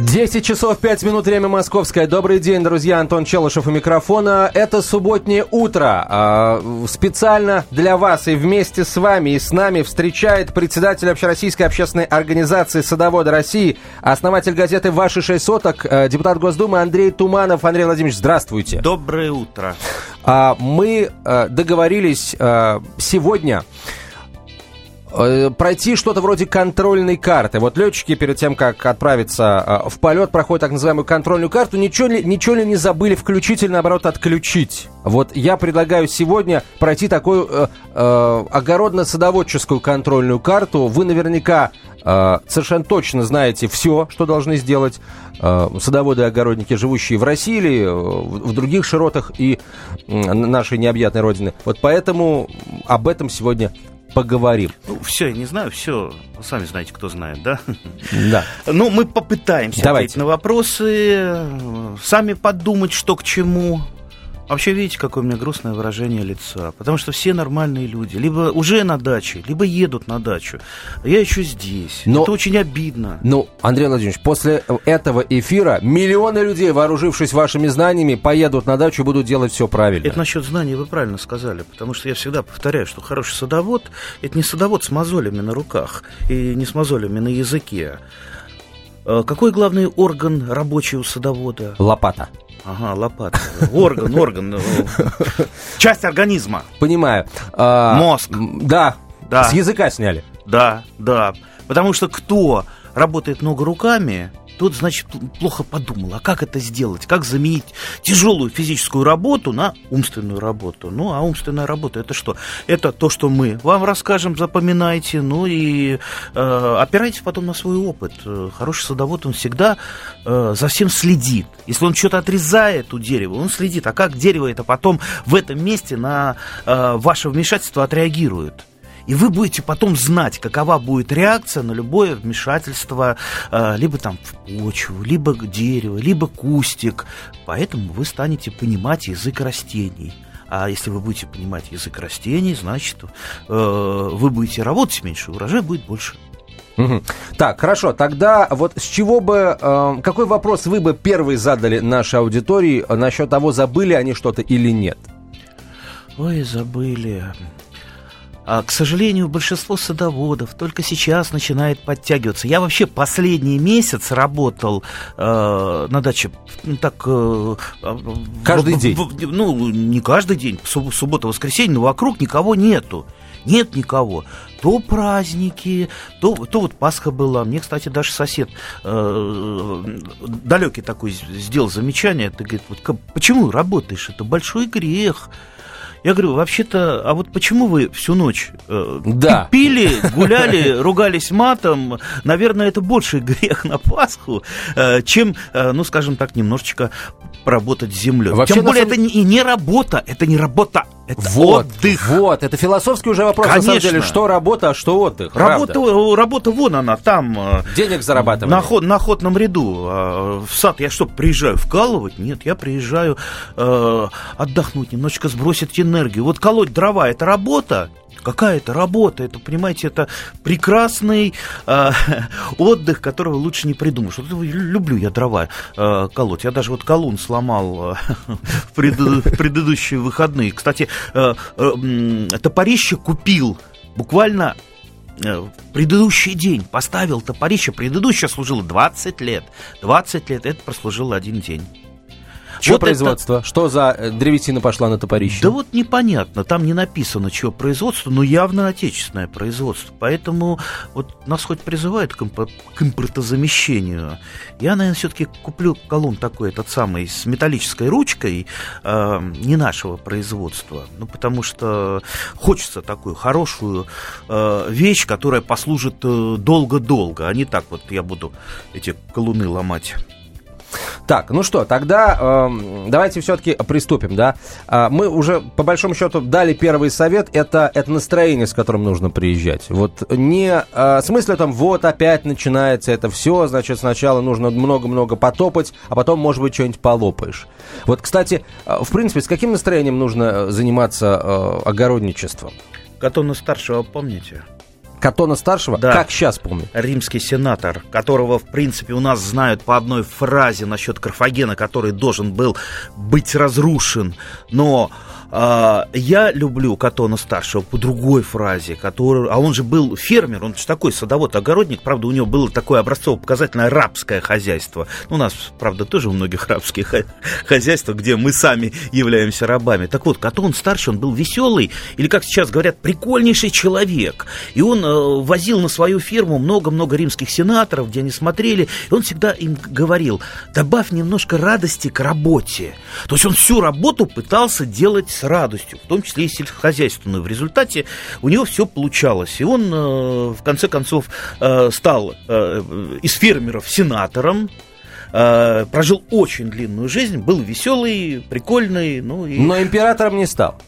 10 часов 5 минут, время московское. Добрый день, друзья. Антон Челышев у микрофона. Это субботнее утро. А, специально для вас и вместе с вами и с нами встречает председатель Общероссийской общественной организации «Садоводы России», основатель газеты «Ваши шесть соток», э, депутат Госдумы Андрей Туманов. Андрей Владимирович, здравствуйте. Доброе утро. А, мы э, договорились э, сегодня пройти что-то вроде контрольной карты. Вот летчики перед тем, как отправиться э, в полет, проходят так называемую контрольную карту. Ничего ли, ничего ли не забыли включить или, наоборот, отключить? Вот я предлагаю сегодня пройти такую э, э, огородно-садоводческую контрольную карту. Вы наверняка э, совершенно точно знаете все, что должны сделать э, садоводы и огородники, живущие в России или э, в, в других широтах и э, нашей необъятной родины. Вот поэтому об этом сегодня поговорим. Ну, все, я не знаю, все, сами знаете, кто знает, да? Да. Ну, мы попытаемся Давайте. ответить на вопросы, сами подумать, что к чему. Вообще, видите, какое у меня грустное выражение лица. Потому что все нормальные люди. Либо уже на даче, либо едут на дачу. А я еще здесь. Но- Это очень обидно. Ну, Андрей Владимирович, после этого эфира миллионы людей, вооружившись вашими знаниями, поедут на дачу и будут делать все правильно. Это насчет знаний вы правильно сказали, потому что я всегда повторяю, что хороший садовод – это не садовод с мозолями на руках и не с мозолями на языке. Э, Какой главный орган рабочий у садовода? Лопата. Ага, лопата. Орган, орган. Часть организма. Понимаю. А, Мозг. Да. Да. С языка сняли. Да, да. Потому что кто работает много руками, тот, значит, пл- плохо подумал, а как это сделать? Как заменить тяжелую физическую работу на умственную работу? Ну, а умственная работа это что? Это то, что мы вам расскажем, запоминайте, ну и э, опирайтесь потом на свой опыт. Э, Хороший садовод, он всегда э, за всем следит. Если он что-то отрезает у дерева, он следит. А как дерево это потом в этом месте на э, ваше вмешательство отреагирует? И вы будете потом знать, какова будет реакция на любое вмешательство, э, либо там в почву, либо к дереву, либо кустик. Поэтому вы станете понимать язык растений. А если вы будете понимать язык растений, значит, э, вы будете работать меньше, урожай будет больше. Так, хорошо. Тогда вот с чего бы, э, какой вопрос вы бы первый задали нашей аудитории э, насчет того, забыли они что-то или нет? Ой, забыли. А, к сожалению, большинство садоводов только сейчас начинает подтягиваться. Я вообще последний месяц работал э, на даче, ну, так... э, Каждый в- день? в- ну, не каждый день, суб- суббота, воскресенье, но вокруг никого нету. Нет никого. То праздники, то, то вот Пасха была. Мне, кстати, даже сосед э, далекий такой сделал замечание. Ты говорит, вот почему работаешь? Это большой грех. Я говорю, вообще-то, а вот почему вы всю ночь э, Да. пи- пили, гуляли, ругались матом? Наверное, это больше грех на Пасху, э, чем, э, ну, скажем так, немножечко поработать с землей. Вообще, Тем более, самом- это не, и не работа, это не работа, это Вот, отдых. вот, это философский уже вопрос, на самом Конечно. деле, что работа, а что отдых. Работа, правда. работа вон она, там. э, Денег зарабатывать. На, ход, на охотном ряду. А, В сад я что, приезжаю вкалывать? Нет, я приезжаю э, отдохнуть, немножечко сбросить энергию. Вот колоть дрова – это работа? Какая это работа? Это, понимаете, это прекрасный э, отдых, которого лучше не придумаешь. Вот люблю я дрова э, колоть. Я даже вот колун сломал э, в, преду- в предыдущие выходные. Кстати, э, э, топорище купил буквально предыдущий день поставил топорище, предыдущее служило 20 лет. 20 лет, это прослужило один день. Чье Вот это- производство? Что за э, древесина пошла на топорище? Да вот непонятно, там не написано, чье производство, но явно отечественное производство. Поэтому вот нас хоть призывают к, импо- к импортозамещению. Я, наверное, все-таки куплю колун такой, этот самый, с металлической ручкой, э, не нашего производства. Ну, потому что хочется такую хорошую э, вещь, которая послужит э, долго-долго, а не так вот я буду эти колуны ломать. Так, ну что, тогда эм, давайте все-таки приступим, да. А, мы уже, по большому счету, дали первый совет, это, это настроение, с которым нужно приезжать. Вот не э, смысле там, вот опять начинается это все, значит, сначала нужно много-много потопать, а потом, может быть, что-нибудь полопаешь. Вот, кстати, э, в принципе, с каким настроением нужно э, заниматься э, огородничеством? Катона старшего помните? Катона старшего? Да. Как сейчас помню? Римский сенатор, которого, в принципе, у нас знают по одной фразе насчет Карфагена, который должен был быть разрушен. Но я люблю Катона старшего по другой фразе, который, а он же был фермер, он же такой садовод-огородник, правда, у него было такое образцово-показательное рабское хозяйство. У нас, правда, тоже у многих рабские хозяйства, где мы сами являемся рабами. Так вот, Катон старший, он был веселый, или, как сейчас говорят, прикольнейший человек. И он э, возил на свою ферму много-много римских сенаторов, где они смотрели, и он всегда им говорил, добавь немножко радости к работе. То есть он всю работу пытался делать с радостью, в том числе и сельскохозяйственную. В результате у него все получалось. И он, э, в конце концов, э, стал э, из фермеров сенатором, прожил очень длинную жизнь, был веселый, прикольный. Ну, и... Но императором не стал.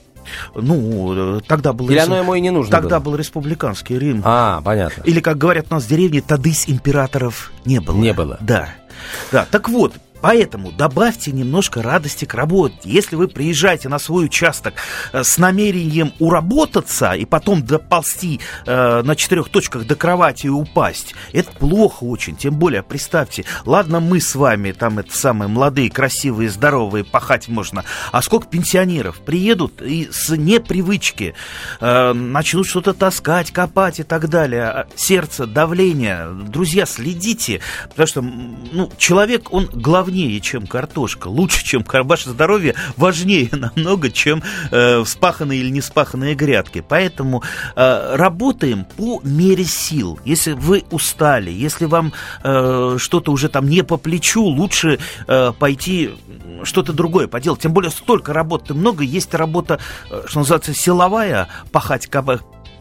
Ну, тогда был... Или оно ему и не нужно Тогда было? был республиканский Рим. А, понятно. Или, как говорят у нас в деревне, тадысь императоров не было. Не было. Да. Да, так вот, Поэтому добавьте немножко радости к работе. Если вы приезжаете на свой участок э, с намерением уработаться и потом доползти э, на четырех точках до кровати и упасть, это плохо очень. Тем более, представьте, ладно, мы с вами, там это самые молодые, красивые, здоровые, пахать можно, а сколько пенсионеров приедут и с непривычки э, начнут что-то таскать, копать и так далее. А сердце, давление. Друзья, следите, потому что ну, человек, он главный главнее, чем картошка, лучше, чем ваше здоровье, важнее намного, чем э, вспаханные или не вспаханные грядки. Поэтому э, работаем по мере сил. Если вы устали, если вам э, что-то уже там не по плечу, лучше э, пойти что-то другое поделать. Тем более столько работы много, есть работа, э, что называется, силовая, пахать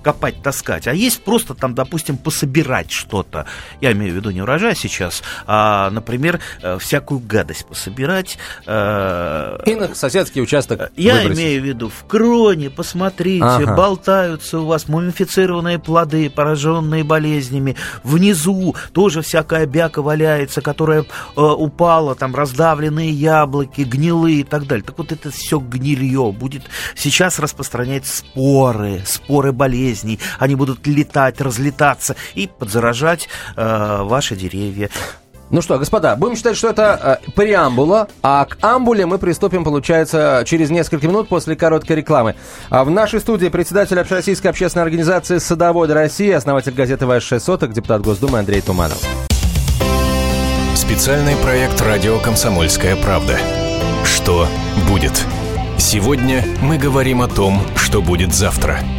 копать, таскать, а есть просто там, допустим, пособирать что-то. Я имею в виду не урожай сейчас, а, например, э, всякую гадость пособирать. Э, И на соседский участок Я выбросить. имею в виду в кроне, посмотрите, ага. болтаются у вас мумифицированные плоды, пораженные болезнями. Внизу тоже всякая бяка валяется, которая э, упала, там раздавленные яблоки, гнилые и так далее. Так вот это все гнилье будет сейчас распространять споры, споры болезни болезней, они будут летать, разлетаться и подзаражать э, ваши деревья. Ну что, господа, будем считать, что это э, преамбула, а к амбуле мы приступим, получается, через несколько минут после короткой рекламы. А в нашей студии председатель Общероссийской общественной организации «Садоводы России», основатель газеты «Ваш соток», депутат Госдумы Андрей Туманов. Специальный проект «Радио Комсомольская правда». Что будет? Сегодня мы говорим о том, что будет завтра –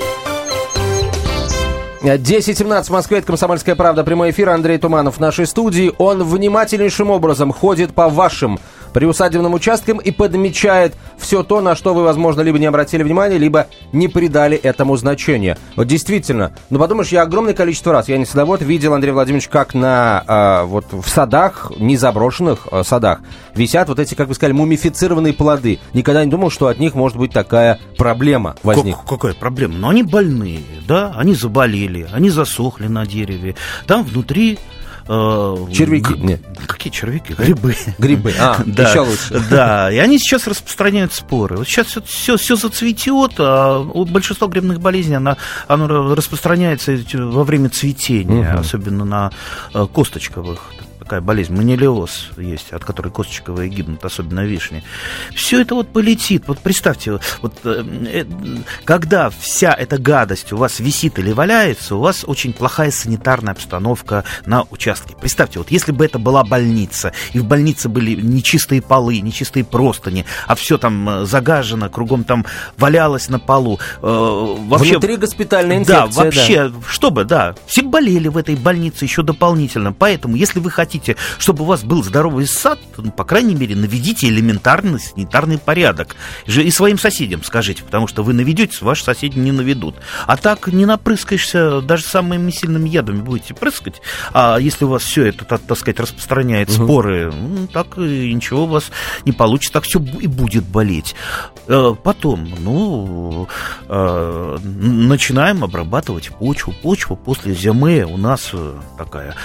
10.17 в Москве, это «Комсомольская правда», прямой эфир, Андрей Туманов в нашей студии. Он внимательнейшим образом ходит по вашим приусадебным участкам и подмечает все то, на что вы, возможно, либо не обратили внимания, либо не придали этому значения. Вот действительно, ну подумаешь, я огромное количество раз, я не садовод, видел, Андрей Владимирович, как на э, вот в садах, не заброшенных э, садах, висят вот эти, как вы сказали, мумифицированные плоды. Никогда не думал, что от них может быть такая проблема возник. Как, какая проблема? Но ну, они больные, да, они заболели, они засохли на дереве. Там внутри Э, червяки. Нет. Какие червяки? Грибы. Грибы. А, да. еще лучше. Да, и они сейчас распространяют споры. Вот сейчас все, все зацветет, а у большинства грибных болезней оно, оно распространяется во время цветения, угу. особенно на э, косточковых такая болезнь, манилиоз есть, от которой косточковые гибнут, особенно вишни. Все это вот полетит. Вот представьте, вот, э, э, когда вся эта гадость у вас висит или валяется, у вас очень плохая санитарная обстановка на участке. Представьте, вот если бы это была больница, и в больнице были нечистые полы, нечистые простыни, а все там э, загажено, кругом там валялось на полу. вообще, Внутри госпитальная инфекция. Да, вообще, да. что бы, да, все болели в этой больнице еще дополнительно. Поэтому, если вы хотите хотите, чтобы у вас был здоровый сад, то, ну, по крайней мере, наведите элементарный санитарный порядок. И своим соседям скажите, потому что вы наведете, ваши соседи не наведут. А так не напрыскаешься, даже самыми сильными ядами будете прыскать. А если у вас все это, так, так сказать, распространяет угу. споры, ну, так и ничего у вас не получится, так все и будет болеть. Э, потом, ну, э, начинаем обрабатывать почву. Почва после зимы у нас э, такая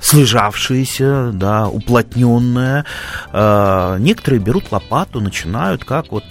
слежавшаяся, да, уплотненная. Некоторые берут лопату, начинают, как вот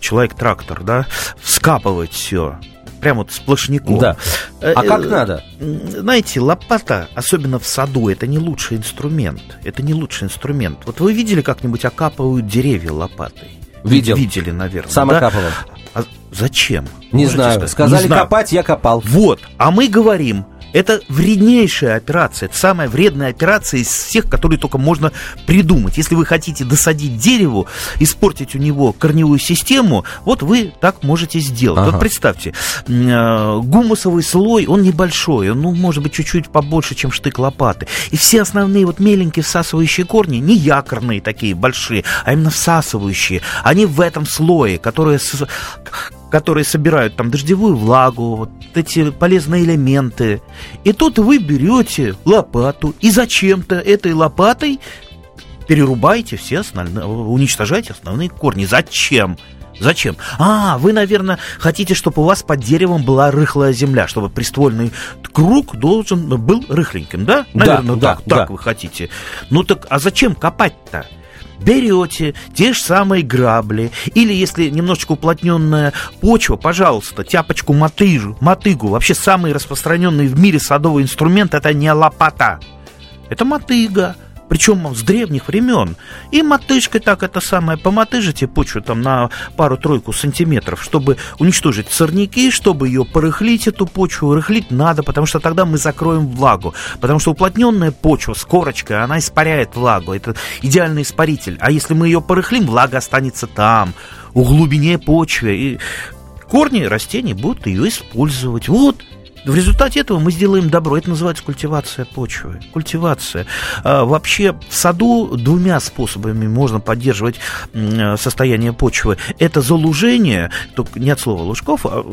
человек-трактор, да, вскапывать все прям вот сплошняком. Да. А как надо? Знаете, лопата, особенно в саду, это не лучший инструмент. Это не лучший инструмент. Вот вы видели как-нибудь окапывают деревья лопатой? Видел. Видели, наверное. Сам да? окапывал. А зачем? Не Можете знаю. Сказать? Сказали не знаю. копать, я копал. Вот. А мы говорим, это вреднейшая операция, это самая вредная операция из всех, которые только можно придумать. Если вы хотите досадить дереву, испортить у него корневую систему, вот вы так можете сделать. Ага. Вот представьте, э, гумусовый слой, он небольшой, он, ну, может быть, чуть-чуть побольше, чем штык лопаты. И все основные вот меленькие всасывающие корни, не якорные такие большие, а именно всасывающие, они в этом слое, которые которые собирают там дождевую влагу, вот эти полезные элементы. И тут вы берете лопату и зачем-то этой лопатой перерубаете все основные, уничтожаете основные корни. Зачем? Зачем? А, вы, наверное, хотите, чтобы у вас под деревом была рыхлая земля, чтобы приствольный круг должен был рыхленьким, да? Наверное, да, так, да, так да. вы хотите. Ну так, а зачем копать-то? Берете те же самые грабли, или если немножечко уплотненная почва, пожалуйста, тяпочку мотыжу, мотыгу. Вообще самый распространенный в мире садовый инструмент это не лопата, это мотыга причем с древних времен. И мотыжкой так это самое, помотыжите почву там на пару-тройку сантиметров, чтобы уничтожить сорняки, чтобы ее порыхлить, эту почву, рыхлить надо, потому что тогда мы закроем влагу, потому что уплотненная почва с корочкой, она испаряет влагу, это идеальный испаритель, а если мы ее порыхлим, влага останется там, у глубине почвы, и корни растений будут ее использовать. Вот в результате этого мы сделаем добро. Это называется культивация почвы. Культивация. А, вообще в саду двумя способами можно поддерживать состояние почвы. Это залужение, только не от слова лужков, а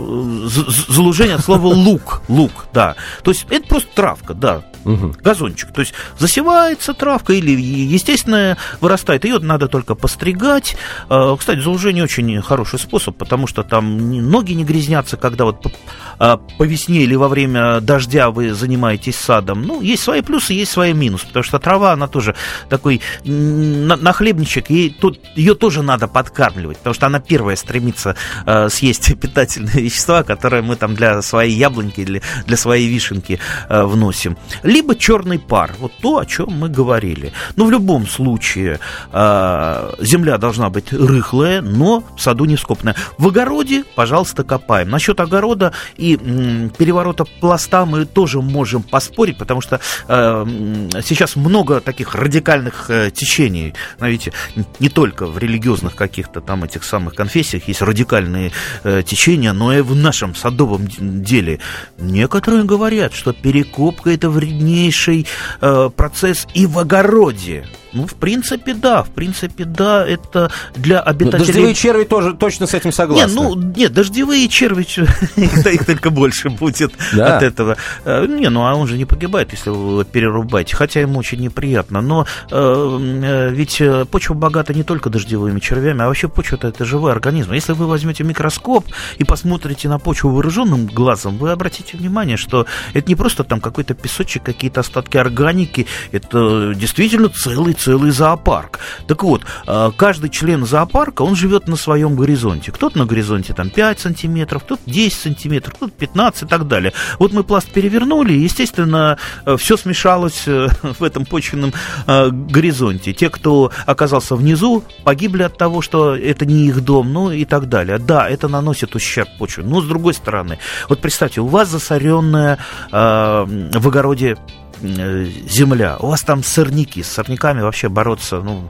залужение от слова лук. Лук, да. То есть это просто травка, да. Угу. Газончик. То есть засевается травка или естественно вырастает. Ее надо только постригать. А, кстати, залужение очень хороший способ, потому что там ноги не грязнятся, когда вот по а, весне или во время дождя вы занимаетесь садом, ну, есть свои плюсы, есть свои минусы, потому что трава, она тоже такой нахлебничек, и тут ее тоже надо подкармливать, потому что она первая стремится э, съесть питательные вещества, которые мы там для своей яблоньки или для своей вишенки вносим. Либо черный пар, вот то, о чем мы говорили. Но в любом случае э, земля должна быть рыхлая, но в саду не скопная. В огороде, пожалуйста, копаем. Насчет огорода и м, переворота пласта мы тоже можем поспорить, потому что э, сейчас много таких радикальных э, течений. Знаете, не только в религиозных каких-то там этих самых конфессиях есть радикальные э, течения, но и в нашем садовом деле. Некоторые говорят, что перекопка это вреднейший э, процесс и в огороде. Ну, в принципе, да, в принципе, да, это для обитателей... Но дождевые черви тоже точно с этим согласны. Нет, ну, нет, дождевые черви, их только больше будет от этого. Э, не, ну, а он же не погибает, если его перерубаете, хотя ему очень неприятно. Но э, э, ведь почва богата не только дождевыми червями, а вообще почва это живой организм. Если вы возьмете микроскоп и посмотрите на почву вооруженным глазом, вы обратите внимание, что это не просто там какой-то песочек, какие-то остатки органики, это действительно целый целый зоопарк. Так вот, э, каждый член зоопарка, он живет на своем горизонте. Кто-то на горизонте там 5 сантиметров, кто-то 10 сантиметров, кто-то 15 и так далее. Вот мы пласт перевернули, и, естественно, э, все смешалось э, в этом почвенном горизонте. Те, кто оказался внизу, погибли от того, что это не их дом, ну и так далее. Да, это наносит ущерб почве. Но с другой стороны, вот представьте, у вас засоренная в огороде земля, у вас там сорняки, с сорняками вообще бороться, ну,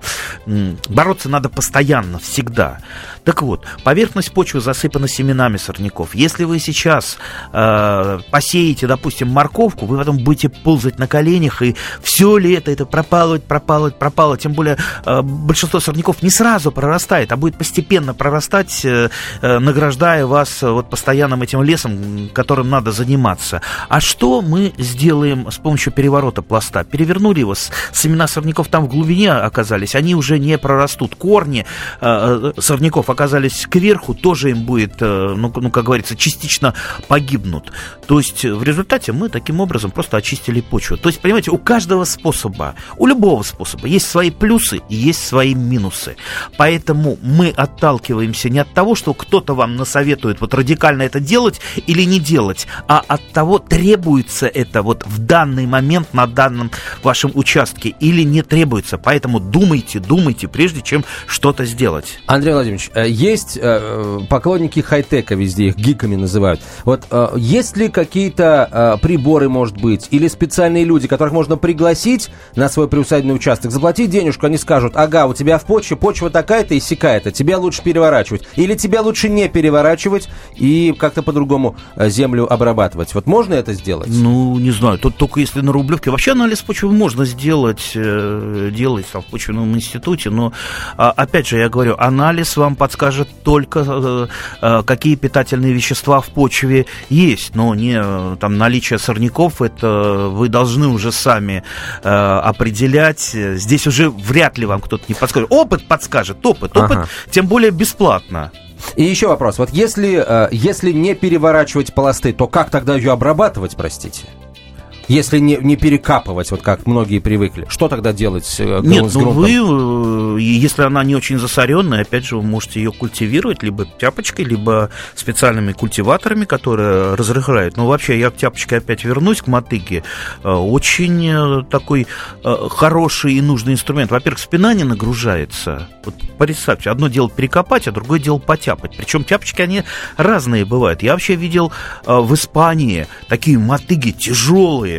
бороться надо постоянно, всегда. Так вот, поверхность почвы засыпана семенами сорняков. Если вы сейчас э, посеете, допустим, морковку, вы потом будете ползать на коленях, и все ли это, пропалывать, пропалывать, пропалывать. Тем более э, большинство сорняков не сразу прорастает, а будет постепенно прорастать, э, э, награждая вас э, вот постоянным этим лесом, которым надо заниматься. А что мы сделаем с помощью переворота пласта? Перевернули его, семена сорняков там в глубине оказались, они уже не прорастут. Корни э, э сорняков оказались кверху, тоже им будет, э, ну, ну, как говорится, частично погибнут. То есть в результате мы таким образом просто очистили почву. То есть, понимаете, у каждого способа, у любого способа есть свои плюсы и есть свои минусы. Поэтому мы отталкиваемся не от того, что кто-то вам насоветует вот радикально это делать или не делать, а от того, требуется это вот в данный момент на данном вашем участке или не требуется. Поэтому думайте, думайте, прежде чем что-то сделать. Андрей Владимирович, э, есть э, поклонники хай-тека везде, их гиками называют. Вот э, есть ли какие-то приборы, может быть, или специальные люди, которых можно пригласить на свой приусадебный участок, заплатить денежку, они скажут, ага, у тебя в почве почва такая-то и сякая-то, тебя лучше переворачивать. Или тебя лучше не переворачивать и как-то по-другому землю обрабатывать. Вот можно это сделать? Ну, не знаю, тут только если на Рублевке. Вообще анализ почвы можно сделать, делать там, в почвенном институте, но, а, опять же, я говорю, анализ вам подскажет только, э, э, какие питательные вещества в почве есть, но не э, там наличие сорняков, это вы должны уже сами определять. Здесь уже вряд ли вам кто-то не подскажет. Опыт подскажет, опыт, опыт, ага. тем более бесплатно. И еще вопрос. Вот если, если не переворачивать пласты, то как тогда ее обрабатывать, простите? Если не, не перекапывать, вот как многие привыкли? Что тогда делать э, Нет, с ну вы, э, если она не очень засоренная, опять же, вы можете ее культивировать либо тяпочкой, либо специальными культиваторами, которые разрыхляют. Но вообще, я к тяпочке опять вернусь, к мотыге. Э, очень такой хороший и нужный инструмент. Во-первых, спина не нагружается. Вот представьте, одно дело перекопать, а другое дело потяпать. Причем тяпочки, они разные бывают. Я вообще видел в Испании такие мотыги тяжелые,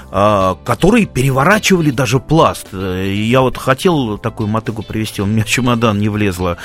которые переворачивали даже пласт. Я вот хотел такую мотыгу привезти, у меня чемодан не влезло.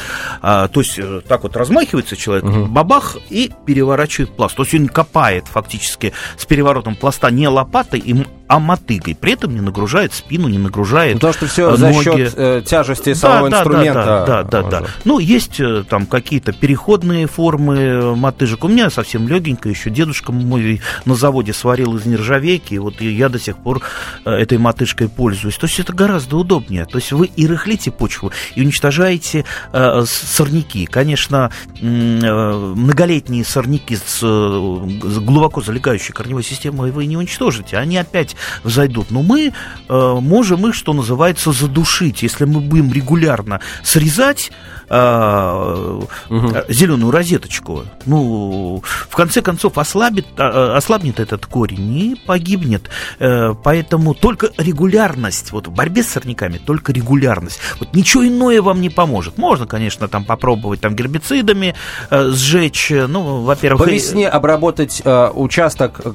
А, то есть э, так вот размахивается человек, угу. бабах, и переворачивает пласт. То есть он копает фактически с переворотом пласта не лопатой, а мотыгой. При этом не нагружает спину, не нагружает ну, То, что все ноги. за счет э, тяжести самого да, инструмента. Да, да, да, да, да. Ну, есть э, там какие-то переходные формы мотыжек. У меня совсем легенько, еще дедушка мой на заводе сварил из нержавейки, вот я до сих пор э, этой мотыжкой пользуюсь. То есть это гораздо удобнее. То есть вы и рыхлите почву, и уничтожаете э, сорняки. Конечно, э, многолетние сорняки с, глубоко залегающей корневой системой вы не уничтожите. Они опять взойдут. Но мы можем их, что называется, задушить. Если мы будем регулярно срезать э, угу. зеленую розеточку, ну, в конце концов, ослабит, а, ослабнет этот корень и погибнет. Э, поэтому только регулярность, вот в борьбе с сорняками, только регулярность. Вот ничего иное вам не поможет. Можно, конечно, там попробовать там гербицидами э, сжечь, ну, во-первых... По весне обработать э, участок э,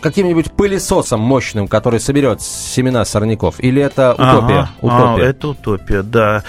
каким-нибудь пылесосом мощным, который соберет семена сорняков? Или это утопия? Ага, утопия? А, это утопия, да.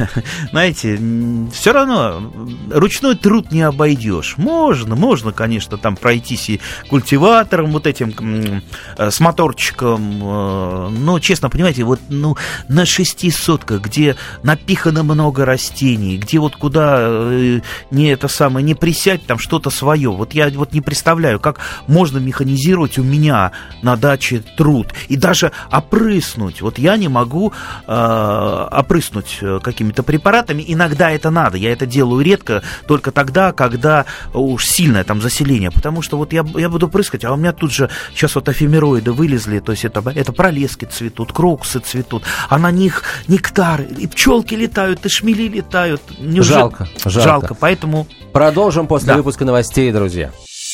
Знаете, все равно ручной труд не обойдешь. Можно, можно, конечно, там пройтись и культиватором вот этим э, с моторчиком, э, но, честно, понимаете, вот ну, на шести сотках, где напихано много растений, где вот куда э, не это самое, не присядь, там что-то свое. Вот я вот не представляю, как можно механизировать у меня на даче труд и даже опрыснуть. Вот я не могу э, опрыснуть какими-то препаратами. Иногда это надо. Я это делаю редко, только тогда, когда уж сильное там заселение. Потому что вот я, я буду прыскать, а у меня тут же сейчас вот эфемероиды вылезли, то есть это, это пролески цветут, крокусы цветут, а на них нектар, и пчелки летают, и шмели летают. Неужели... Жалко, жалко. Жалко, поэтому... Продолжим после да. выпуска новостей, друзья.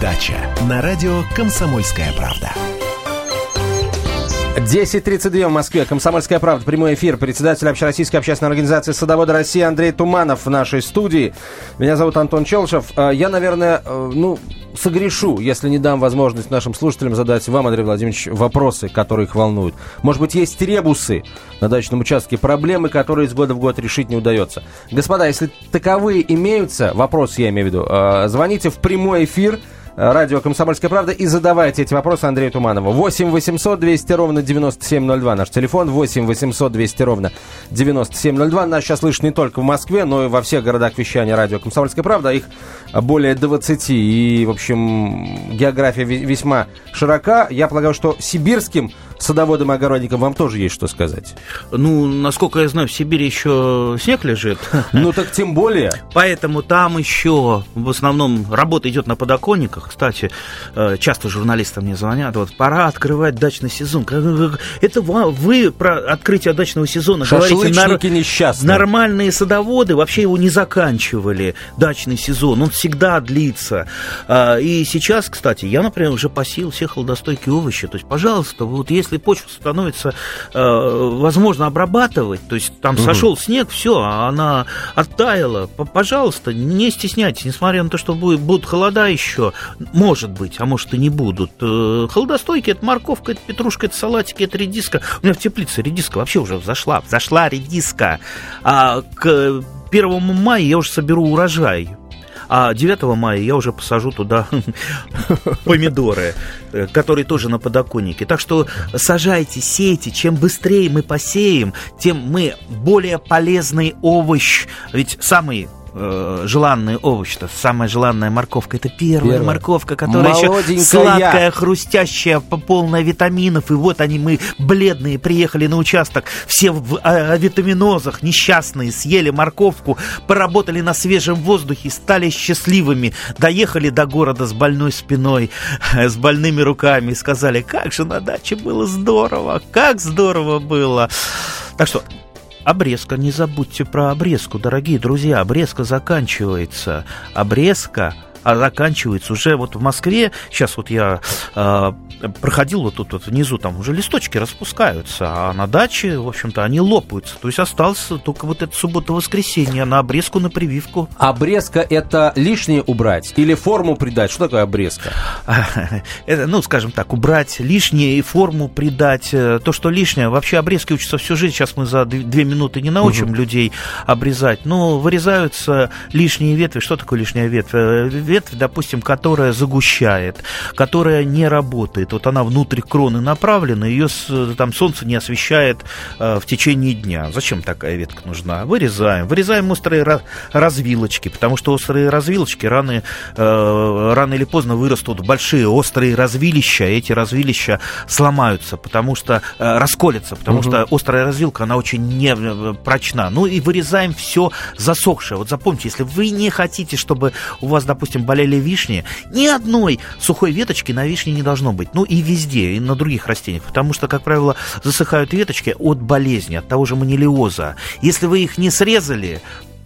дача на радио Комсомольская правда. 10.32 в Москве. Комсомольская правда. Прямой эфир. Председатель Общероссийской общественной организации «Садоводы России» Андрей Туманов в нашей студии. Меня зовут Антон Челшев. Э, я, наверное, э, ну, согрешу, если не дам возможность нашим слушателям задать вам, Андрей Владимирович, вопросы, которые их волнуют. Может быть, есть ребусы на дачном участке, проблемы, которые из года в год решить не удается. Господа, если таковые имеются, вопросы я имею в виду, э, звоните в прямой эфир – радио «Комсомольская правда» и задавайте эти вопросы Андрею Туманову. 8 800 200 ровно 9702. Наш телефон 8 800 200 ровно 9702. Нас сейчас слышно не только в Москве, но и во всех городах вещания радио «Комсомольская правда». Их более 20. И, в общем, география весьма широка. Я полагаю, что сибирским садоводам и огородникам вам тоже есть что сказать. Ну, насколько я знаю, в Сибири еще снег лежит. Ну так тем более. Поэтому там еще в основном работа идет на подоконниках. Кстати, э, часто журналисты мне звонят, вот пора открывать дачный сезон. Это вы про открытие дачного сезона говорите. Нар... несчастные. Нормальные садоводы вообще его не заканчивали, дачный сезон. Он всегда длится. А, и сейчас, кстати, я, например, уже посеял все холодостойкие овощи. То есть, пожалуйста, вот если почва становится э, возможно обрабатывать, то есть там угу. сошел снег, все, она оттаяла, пожалуйста, не стесняйтесь, несмотря на то, что будет, будут холода еще, может быть, а может и не будут. Э, холодостойкие, это морковка, это петрушка, это салатики, это редиска. У меня в теплице редиска вообще уже взошла, взошла редиска. А к 1 мая я уже соберу урожай. А 9 мая я уже посажу туда помидоры, э, которые тоже на подоконнике. Так что сажайте, сейте. Чем быстрее мы посеем, тем мы более полезный овощ. Ведь самый э, желанный овощ-то, самая желанная морковка, это первая, первая. морковка, которая еще сладкая, хрустящая, полная витаминов, и вот они, мы бледные, приехали на участок, все в а, витаминозах, несчастные, съели морковку, поработали на свежем воздухе, стали счастливыми, доехали до города с больной спиной, с больными руками, и сказали, как же на даче было здорово, как здорово было. Так что Обрезка, не забудьте про обрезку, дорогие друзья. Обрезка заканчивается. Обрезка а заканчивается уже вот в Москве. Сейчас вот я э, проходил вот тут вот внизу, там уже листочки распускаются, а на даче, в общем-то, они лопаются. То есть осталось только вот это суббота-воскресенье на обрезку, на прививку. Обрезка – это лишнее убрать или форму придать? Что такое обрезка? Это, ну, скажем так, убрать лишнее и форму придать. Э, то, что лишнее. Вообще обрезки учатся всю жизнь. Сейчас мы за две минуты не научим угу. людей обрезать. Но вырезаются лишние ветви. Что такое лишняя ветвь? Ветвь, допустим, которая загущает, которая не работает. Вот она внутрь кроны направлена, ее там солнце не освещает э, в течение дня. Зачем такая ветка нужна? Вырезаем. Вырезаем острые развилочки, потому что острые развилочки рано, э, рано или поздно вырастут большие острые развилища, и эти развилища сломаются, потому что э, расколятся, потому угу. что острая развилка, она очень не э, прочна. Ну и вырезаем все засохшее. Вот запомните, если вы не хотите, чтобы у вас, допустим, допустим, болели вишни, ни одной сухой веточки на вишне не должно быть. Ну и везде, и на других растениях. Потому что, как правило, засыхают веточки от болезни, от того же манилиоза. Если вы их не срезали,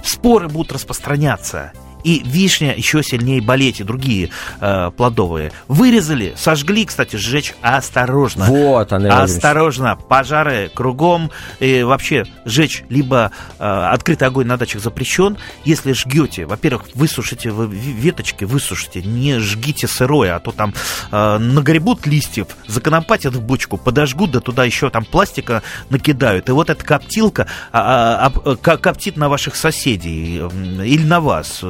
споры будут распространяться и вишня еще сильнее болеть, и другие э, плодовые. Вырезали, сожгли, кстати, сжечь осторожно. Вот, Андрей Осторожно, пожары кругом, и вообще сжечь, либо э, открытый огонь на дачах запрещен. Если жгете, во-первых, высушите веточки, высушите, не жгите сырое, а то там э, нагребут листьев, законопатят в бочку, подожгут, да туда еще там пластика накидают. И вот эта коптилка а, а, а, коптит на ваших соседей или на вас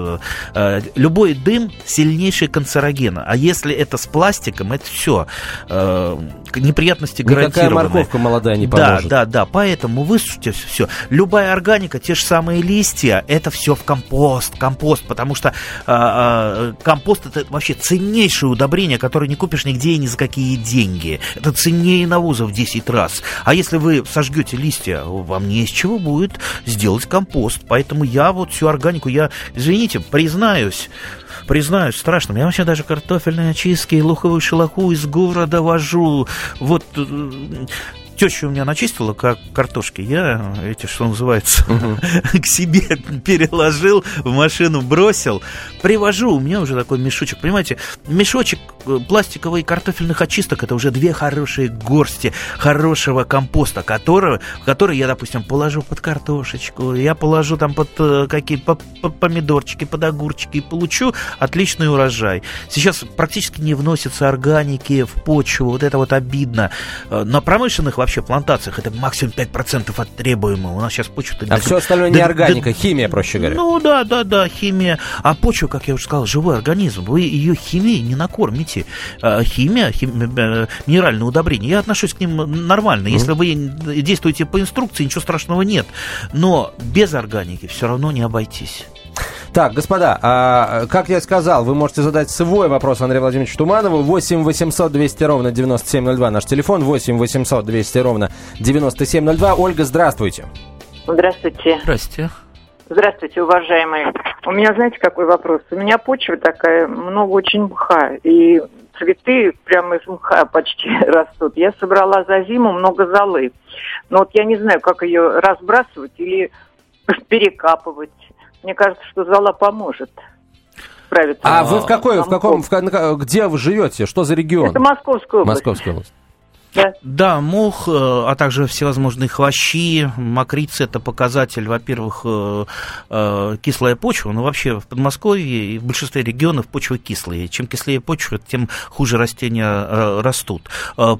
Э, любой дым сильнейший канцероген. А если это с пластиком, это все. Э, неприятности гарантированы. Никакая морковка молодая не поможет. Да, да, да. Поэтому высушите все. Любая органика, те же самые листья, это все в компост. Компост, потому что э, компост это вообще ценнейшее удобрение, которое не купишь нигде и ни за какие деньги. Это ценнее навоза в 10 раз. А если вы сожгете листья, вам не из чего будет сделать компост. Поэтому я вот всю органику, я, извините, признаюсь, признаюсь, страшно. Я вообще даже картофельные очистки и луховую шелуху из города вожу. Вот э, теща у меня начистила как картошки. Я эти, что называется, к себе переложил, в машину бросил. Привожу, у меня уже такой мешочек. Понимаете, мешочек э, пластиковый картофельных очисток это уже две хорошие горсти хорошего компоста, которого, который я, допустим, положу под картошечку, я положу там под э, какие под, под помидорчики, под огурчики и получу отличный урожай. Сейчас практически не вносятся органики в почву, вот это вот обидно. Э, на промышленных вообще плантациях это максимум 5% от требуемого. У нас сейчас почва... А все остальное не органика, химия, проще говоря. Ну да, да, да, химия. А почва, как я уже сказал, живой организм. Вы ее химией не накормите. А химия, химия э, минеральные удобрения, я отношусь к ним нормально. Если вы действуете по инструкции, ничего страшного нет. Но без органики все равно не обойтись. Так, господа, а, как я сказал, вы можете задать свой вопрос Андрею Владимировичу Туманову. 8 800 200 ровно 9702 наш телефон. 8 800 200 ровно 9702. Ольга, здравствуйте. Здравствуйте. Здрасте. Здравствуйте, уважаемые. У меня, знаете, какой вопрос? У меня почва такая, много очень мха, и цветы прямо из мха почти растут. Я собрала за зиму много золы. Но вот я не знаю, как ее разбрасывать или перекапывать. Мне кажется, что зала поможет справиться. А вы в какой, в каком, в, где вы живете? Что за регион? Это Московская область. Московская область. Да. да, мох, э, а также всевозможные хвощи, мокрицы – это показатель, во-первых, э, э, кислая почва, но вообще в Подмосковье и в большинстве регионов почвы кислые. Чем кислее почва, тем хуже растения растут.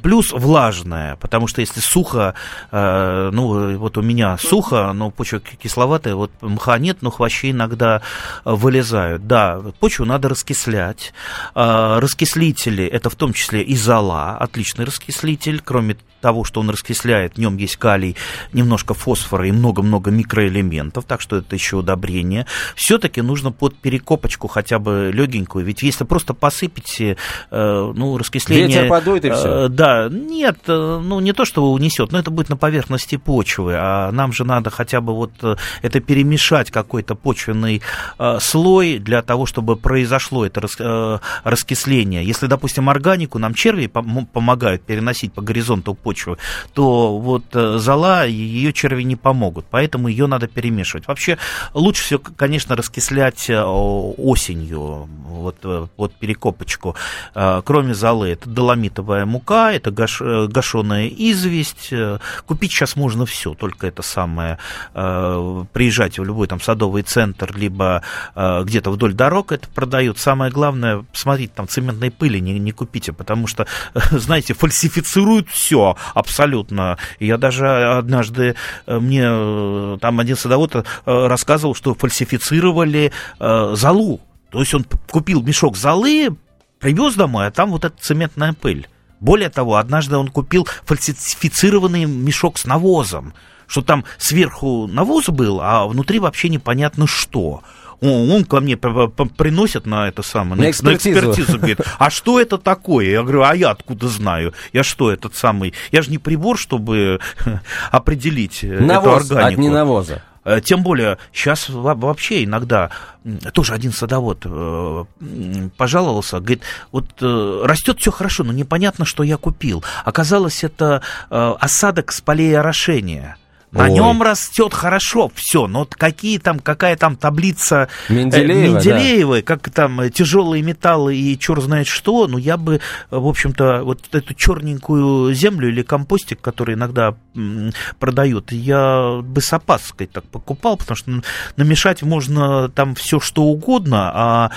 Плюс влажная, потому что если сухо, ну вот у меня сухо, но почва кисловатая, вот мха нет, но хвощи иногда вылезают. Да, почву надо раскислять. Раскислители – это в том числе и зола, отличный раскислитель двигатель, кроме того, что он раскисляет, в нем есть калий, немножко фосфора и много-много микроэлементов, так что это еще удобрение. Все-таки нужно под перекопочку хотя бы легенькую, ведь если просто посыпите, э, ну, раскисление... Ветер подует и все. Э, да, нет, э, ну, не то, что унесет, но это будет на поверхности почвы, а нам же надо хотя бы вот это перемешать, какой-то почвенный слой для того, чтобы произошло это рас, раскисление. Если, допустим, органику нам черви помогают переносить по горизонту почвы, то вот э, зола, ее черви не помогут, поэтому ее надо перемешивать. Вообще лучше всего, конечно, раскислять э, осенью, вот, э, вот перекопочку. Кроме золы, это доломитовая мука, это гаш, гашеная известь. Купить сейчас можно все, только это самое, приезжать в любой там садовый центр, либо где-то вдоль дорог это продают. Самое главное, посмотрите, там цементной пыли не, не купите, потому что, знаете, фальсифицируют все абсолютно. Я даже однажды, э, мне э, там один садовод э, рассказывал, что фальсифицировали золу. То есть он купил мешок золы, привез домой, а там вот эта цементная пыль. Более того, однажды он купил фальсифицированный мешок с навозом, что там сверху навоз был, а внутри вообще непонятно что он, он ко мне приносит на это самое, на, на экспертизу. на экспертизу, говорит, а что это такое? Я говорю, а я откуда знаю? Я что, этот самый, я же не прибор, чтобы определить Навоз эту органику. от ненавоза. Э, тем более, сейчас вообще иногда тоже один садовод э, пожаловался, говорит, вот э, растет все хорошо, но непонятно, что я купил. Оказалось, это осадок с полей орошения. На Ой. нем растет хорошо все, но какие там, какая там таблица Менделеева, э, Менделеевой, да. как там э, тяжелые металлы и черт знает что, ну я бы, э, в общем-то, вот эту черненькую землю или компостик, который иногда продают, я бы с опаской так покупал, потому что намешать можно там все что угодно, а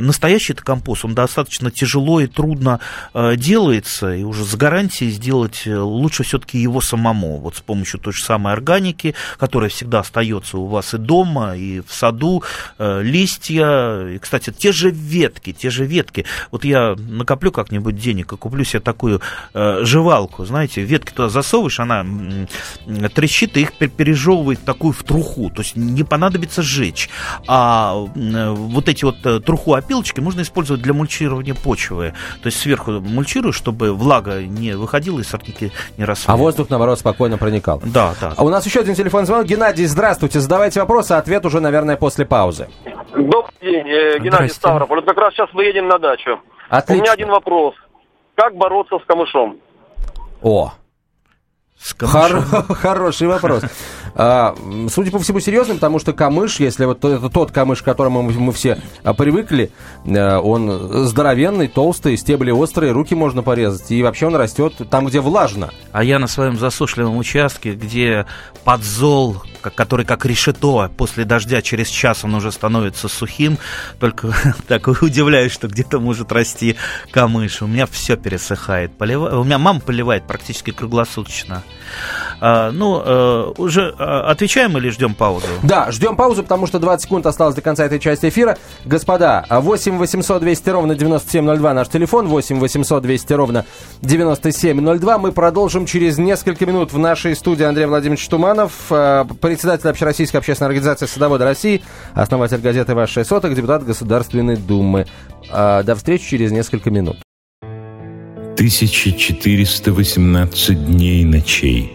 настоящий это компост, он достаточно тяжело и трудно делается, и уже с гарантией сделать лучше все-таки его самому, вот с помощью той же самой органики, которая всегда остается у вас и дома, и в саду, э, листья, и, кстати, те же ветки, те же ветки. Вот я накоплю как-нибудь денег и куплю себе такую э, жевалку, знаете, ветки туда засовываешь, она трещит, и их пережевывает такую в труху, то есть не понадобится сжечь. А вот эти вот э, труху-опилочки можно использовать для мульчирования почвы, то есть сверху мульчирую, чтобы влага не выходила и сорняки не росли. А воздух, наоборот, спокойно проникал. Да, да. А у нас еще один телефон звонок. Геннадий, здравствуйте. Задавайте вопросы, ответ уже, наверное, после паузы. Добрый день, э, Геннадий Ставрополь. Вот как раз сейчас мы едем на дачу. Отлично. У меня один вопрос. Как бороться с камышом? О, Хор- хороший вопрос. А, судя по всему, серьезный, потому что камыш, если вот это тот камыш, к которому мы, все а, привыкли, а, он здоровенный, толстый, стебли острые, руки можно порезать. И вообще он растет там, где влажно. А я на своем засушливом участке, где подзол, который как решето, после дождя через час он уже становится сухим, только так удивляюсь, что где-то может расти камыш. У меня все пересыхает. Полива... У меня мама поливает практически круглосуточно. А, ну, а, уже отвечаем или ждем паузу? Да, ждем паузу, потому что 20 секунд осталось до конца этой части эфира. Господа, 8 800 200 ровно 9702 наш телефон, 8 800 200 ровно 9702. Мы продолжим через несколько минут в нашей студии Андрей Владимирович Туманов, председатель Общероссийской общественной организации «Садоводы России», основатель газеты «Ваш 6 соток», депутат Государственной Думы. До встречи через несколько минут. 1418 дней и ночей.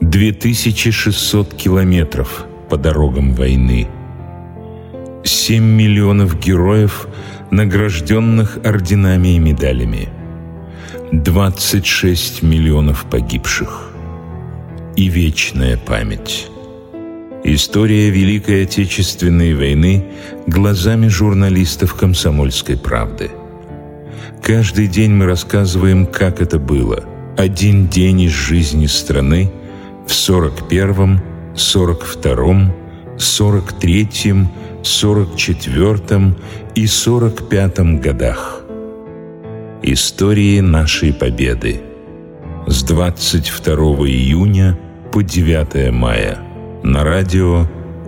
2600 километров по дорогам войны. 7 миллионов героев, награжденных орденами и медалями. 26 миллионов погибших. И вечная память. История Великой Отечественной войны глазами журналистов «Комсомольской правды». Каждый день мы рассказываем, как это было. Один день из жизни страны в 41-м, 42-м, 43-м, 44-м и 45-м годах. Истории нашей победы. С 22 июня по 9 мая. На радио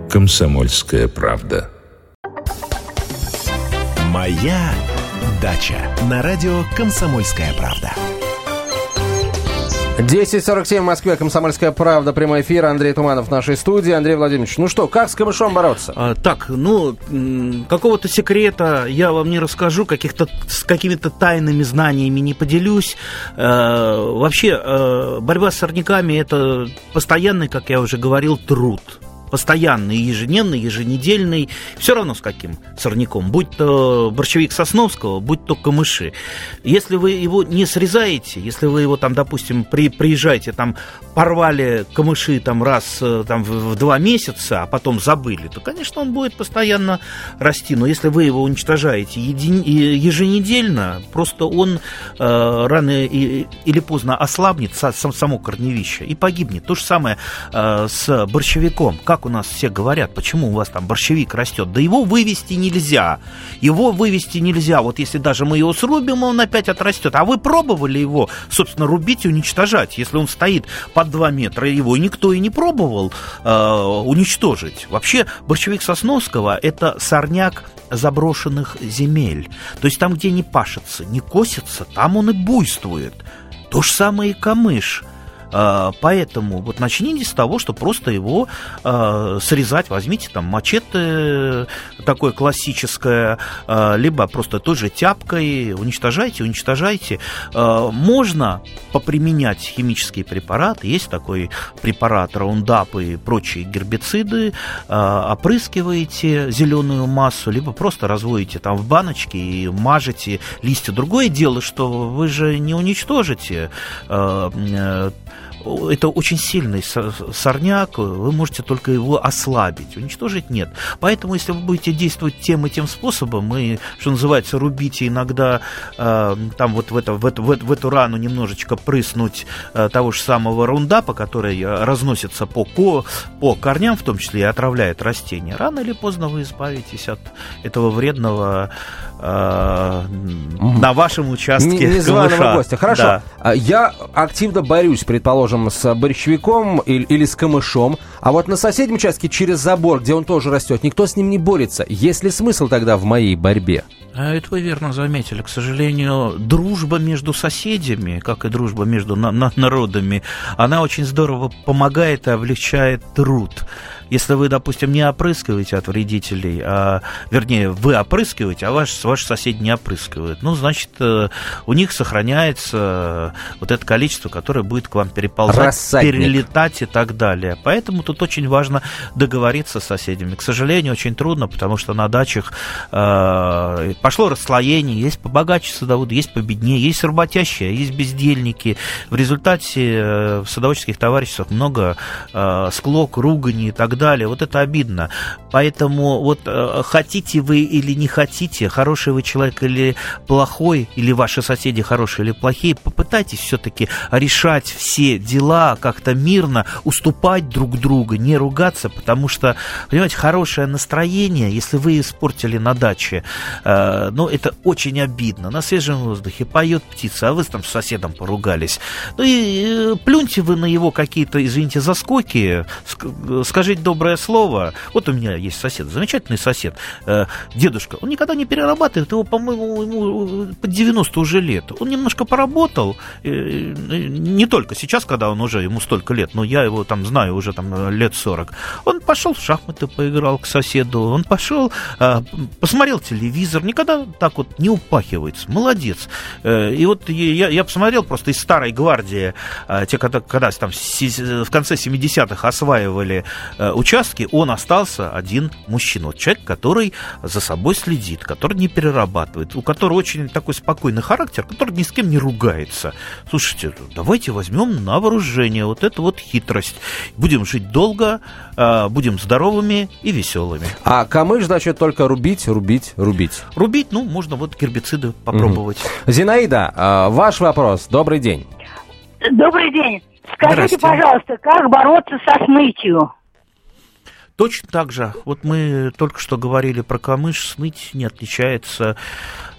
«Комсомольская правда». «Моя дача» на радио «Комсомольская правда». 10.47 в Москве, Комсомольская правда, прямой эфир, Андрей Туманов в нашей студии. Андрей Владимирович, ну что, как с камышом бороться? А, так, ну, какого-то секрета я вам не расскажу, каких-то, с какими-то тайными знаниями не поделюсь. А, вообще, а, борьба с сорняками – это постоянный, как я уже говорил, труд постоянный, ежедневный, еженедельный, все равно с каким сорняком, будь то борщевик Сосновского, будь то камыши. Если вы его не срезаете, если вы его там, допустим, при, приезжаете, там порвали камыши там раз э, там, в, в два месяца, а потом забыли, то, конечно, он будет постоянно расти. Но если вы его уничтожаете един, еженедельно, просто он э, рано и, или поздно ослабнет сам, само корневище и погибнет. То же самое э, с борщевиком. Как у нас все говорят, почему у вас там борщевик растет. Да его вывести нельзя. Его вывести нельзя. Вот если даже мы его срубим, он опять отрастет. А вы пробовали его, собственно, рубить и уничтожать? Если он стоит под 2 метра, его никто и не пробовал э, уничтожить. Вообще, борщевик Сосновского – это сорняк заброшенных земель. То есть там, где не пашется, не косится, там он и буйствует. То же самое и камыш – поэтому вот начните с того, что просто его э, срезать. Возьмите там мачете такое классическое, э, либо просто той же тяпкой уничтожайте, уничтожайте. Э, можно поприменять химические препараты. Есть такой препарат раундап и прочие гербициды. Э, опрыскиваете зеленую массу, либо просто разводите там в баночке и мажете листья. Другое дело, что вы же не уничтожите э, это очень сильный сорняк, вы можете только его ослабить, уничтожить нет. Поэтому, если вы будете действовать тем и тем способом, и, что называется, рубите иногда э, там вот в, это, в, это, в, в эту рану немножечко прыснуть э, того же самого рундапа, который разносится по, по, по корням, в том числе и отравляет растения, рано или поздно вы избавитесь от этого вредного э. На вашем участке Незваного гостя. Хорошо. Да. А, я активно борюсь, предположим, с борщевиком или, или с камышом, а вот на соседнем участке через забор, где он тоже растет, никто с ним не борется. Есть ли смысл тогда в моей борьбе? А это вы верно заметили. К сожалению, дружба между соседями, как и дружба между на- на- народами, она очень здорово помогает и облегчает труд. Если вы, допустим, не опрыскиваете от вредителей, а, вернее, вы опрыскиваете, а ваш, ваш сосед не опрыскивает, ну, значит, э, у них сохраняется вот это количество, которое будет к вам переползать, Рассадник. перелетать и так далее. Поэтому тут очень важно договориться с соседями. К сожалению, очень трудно, потому что на дачах э, пошло расслоение, есть побогаче садоводы, есть победнее, есть работящие, есть бездельники. В результате э, в садоводческих товариществах много э, склок, ругани и так далее. Вот это обидно. Поэтому вот э, хотите вы или не хотите, хороший вы человек или плохой, или ваши соседи хорошие или плохие, попытайтесь все-таки решать все дела как-то мирно, уступать друг другу, не ругаться, потому что, понимаете, хорошее настроение, если вы испортили на даче, э, ну, это очень обидно. На свежем воздухе поет птица, а вы там с соседом поругались. Ну и э, плюньте вы на его какие-то, извините, заскоки, ск- скажите доброе слово. Вот у меня есть сосед, замечательный сосед, э, дедушка, он никогда не перерабатывает, его, по-моему, ему под 90 уже лет. Он немножко поработал, э, не только сейчас, когда он уже, ему столько лет, но я его там знаю уже там лет 40. Он пошел в шахматы поиграл к соседу, он пошел, э, посмотрел телевизор, никогда так вот не упахивается, молодец. Э, и вот я, я посмотрел просто из старой гвардии, э, те, когда, когда там в конце 70-х осваивали э, участки, он остался один мужчина. Вот человек, который за собой следит, который не перерабатывает, у которого очень такой спокойный характер, который ни с кем не ругается. Слушайте, давайте возьмем на вооружение вот эту вот хитрость. Будем жить долго, э, будем здоровыми и веселыми. А камыш, значит, только рубить, рубить, рубить. Рубить, ну, можно вот гербициды попробовать. Зинаида, а, ваш вопрос. Добрый день. Добрый день. Скажите, Здрасте. пожалуйста, как бороться со снытью? Точно так же. Вот мы только что говорили про камыш, сныть не отличается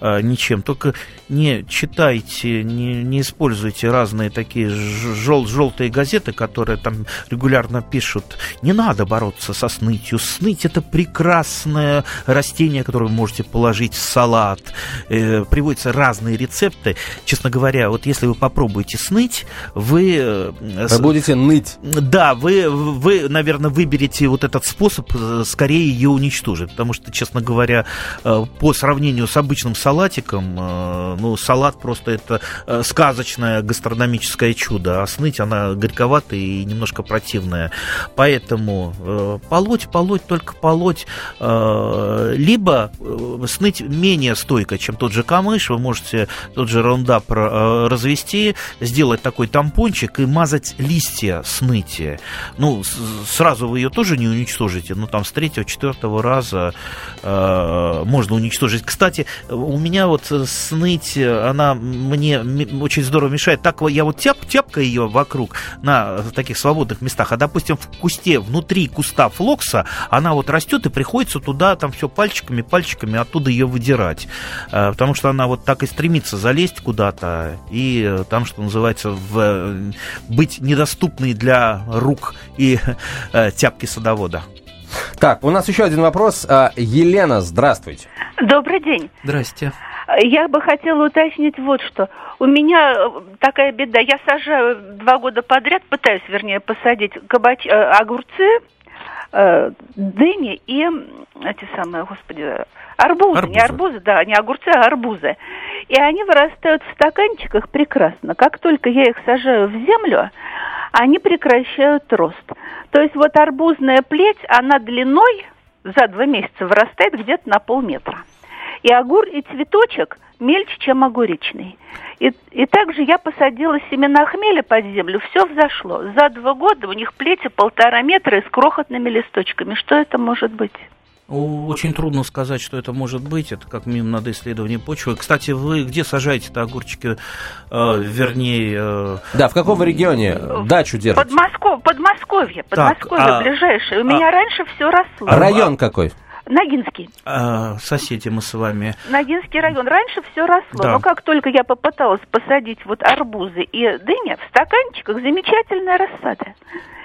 э, ничем. Только не читайте, не, не используйте разные такие жел, желтые газеты, которые там регулярно пишут. Не надо бороться со снытью. Сныть это прекрасное растение, которое вы можете положить в салат. Э, приводятся разные рецепты. Честно говоря, вот если вы попробуете сныть, вы... э, будете ныть. да, вы, вы, наверное, выберете вот этот способ э, скорее ее уничтожить, потому что, честно говоря, э, по сравнению с обычным салатиком, э, ну, салат просто это сказочное гастрономическое чудо, а сныть она горьковатая и немножко противная. Поэтому полоть, полоть, только полоть, либо сныть менее стойко, чем тот же камыш, вы можете тот же раундап развести, сделать такой тампончик и мазать листья сныти. Ну, сразу вы ее тоже не уничтожите, но там с третьего, четвертого раза э, можно уничтожить. Кстати, у меня вот э, сныть, она мне очень здорово мешает. Так я вот тяп, тяпка ее вокруг на таких свободных местах, а, допустим, в кусте, внутри куста флокса, она вот растет и приходится туда там все пальчиками, пальчиками оттуда ее выдирать. Э, Потому что она вот так и стремится залезть куда-то и э, там, что называется, в, э, быть недоступной для рук и э, тяпки садовода. Так, у нас еще один вопрос. А, Елена, здравствуйте. Добрый день. Здрасте. Я бы хотела уточнить вот что. У меня э, такая беда. Я сажаю два года подряд, пытаюсь, вернее, посадить кабач... э, огурцы, э, дыни и эти самые, господи, арбузы. Не Арбузы. арбузы, да, не огурцы, а арбузы. И они вырастают в стаканчиках прекрасно. Как только я их сажаю в землю, они прекращают рост. То есть вот арбузная плеть, она длиной за два месяца вырастает где-то на полметра. И огур, и цветочек мельче, чем огуречный. И, и также я посадила семена хмеля под землю, все взошло. За два года у них плети полтора метра и с крохотными листочками. Что это может быть? Очень трудно сказать, что это может быть. Это как минимум надо исследование почвы. Кстати, вы где сажаете-то огурчики? Э, вернее... э, Да, в каком вы регионе дачу держите? Подмосковье, Подмосковье, Так, Подмосковье а- ближайшее. У меня раньше все росло. Район какой? Ногинский. э, соседи мы с вами. Ногинский район. Раньше все росло, Да. но как только я попыталась посадить вот арбузы и дыня, в стаканчиках замечательная рассада.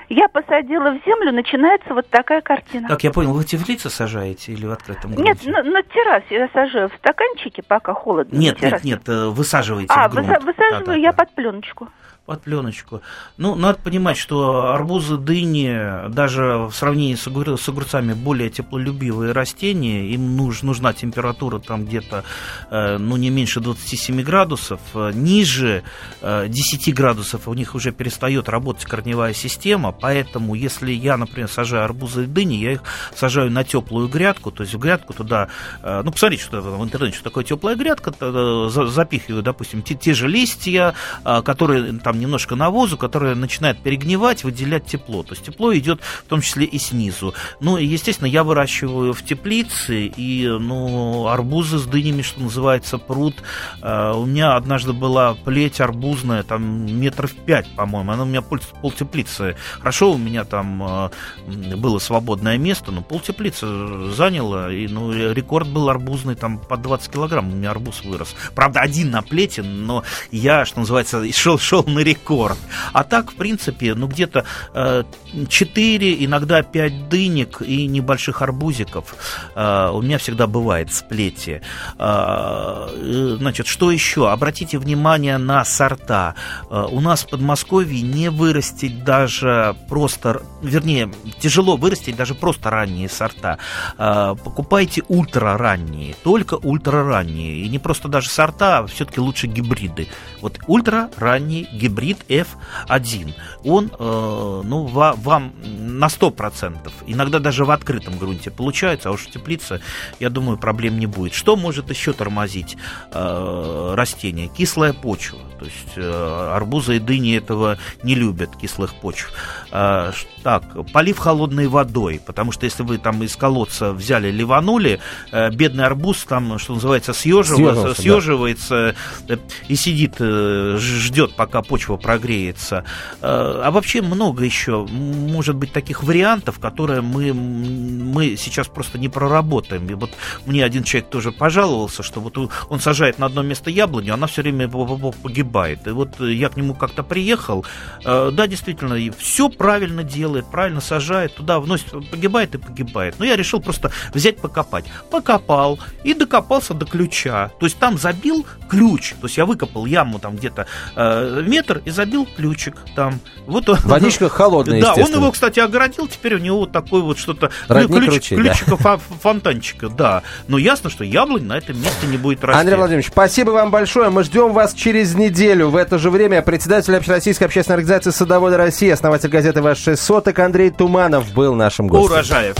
Я посадила в землю, начинается вот такая картина. Так, я понял, вы теплицы сажаете или в открытом Нет, грунте? на, на террасе я сажаю в стаканчике, пока холодно. Нет, нет, нет, э, высаживаете А, в грунт. выса- высаживаю Да, да, я да. под пленочку. Под пленочку. Ну, надо понимать, что арбузы, дыни, даже в сравнении с, огур- с огурцами, более теплолюбивые растения. Им нуж- нужна температура там где-то, э, ну, не меньше 27 градусов. Ниже э, 10 градусов у них уже перестает работать корневая система. Поэтому, если я, например, сажаю арбузы и дыни, я их сажаю на теплую грядку, то есть в грядку туда, э, ну, посмотрите, что в интернете, что такое теплая грядка, э, за- запихиваю, допустим, те, те же листья, э, которые там немножко навозу, которые начинают перегнивать, выделять тепло. То есть тепло идет в том числе и снизу. Ну, и, естественно, я выращиваю в теплице, и, ну, арбузы с дынями, что называется, пруд. Э, У меня однажды была плеть арбузная, там метров пять, по-моему, она у меня пол, пол теплицы. Хорошо, у меня там э, было свободное место, но пол теплицы заняло, и, ну, рекорд был арбузный, там, под 20 килограмм у меня арбуз вырос. Правда, один на плете, но я, что называется, шел, шел на рекорд. А так, в принципе, ну, где-то э, 4, иногда 5 дынек и небольших арбузиков э, у меня всегда бывает с плети. Э, э, Значит, что еще? Обратите внимание на сорта. Э, У нас в Подмосковье не вырастить даже просто, вернее, тяжело вырастить даже просто ранние сорта. Э, Покупайте ультраранние, только ультраранние. И не просто даже сорта, а все-таки лучше гибриды. Вот ультраранний гибрид F1, он, э, ну, ва- вам на 100%, иногда даже в открытом грунте получается, а уж в теплице, я думаю, проблем не будет. Что может еще тормозить э, растения? Кислая почва. То есть э, арбузы и дыни этого не любят, кислых почв. Э, так, полив холодной водой, потому что если вы там из колодца взяли, ливанули, э, бедный арбуз там, что называется, съеживается, Съежился, да. съеживается э, и сидит, э, ждет, пока почва прогреется. Э, А вообще много еще, может быть, таких вариантов, которые мы, мы сейчас просто не проработаем. И вот мне один человек тоже пожаловался, что вот он сажает на одно место яблоню, она все время по- по- по- погибает. И вот я к нему как-то приехал, э, да, действительно, все правильно делает, правильно сажает, туда вносит, погибает и погибает. Но я решил просто взять покопать. Покопал и докопался до ключа. То есть там забил ключ. То есть я выкопал яму там где-то э, метр и забил ключик там. Вот он- Водичка холодная, Да, он его, кстати, огородил, теперь у него вот такой вот что-то... Родник ключ- ручей, да. ключика фа- фонтанчика, да. Но ясно, что яблонь на этом месте не будет расти. Андрей Владимирович, спасибо вам большое. Мы ждем вас через неделю. В это же время председатель Общероссийской общественной организации «Садоводы России», основатель газеты «Ваш 600» Андрей Туманов был нашим гостем. Урожаев.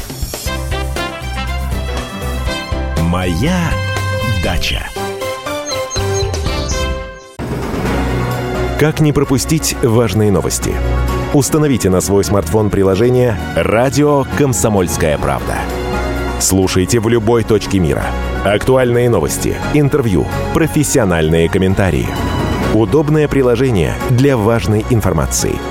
Моя дача. Как не пропустить важные новости? Установите на свой смартфон приложение «Радио Комсомольская правда». Слушайте в любой точке мира. Актуальные новости, интервью, профессиональные комментарии. Удобное приложение для важной информации.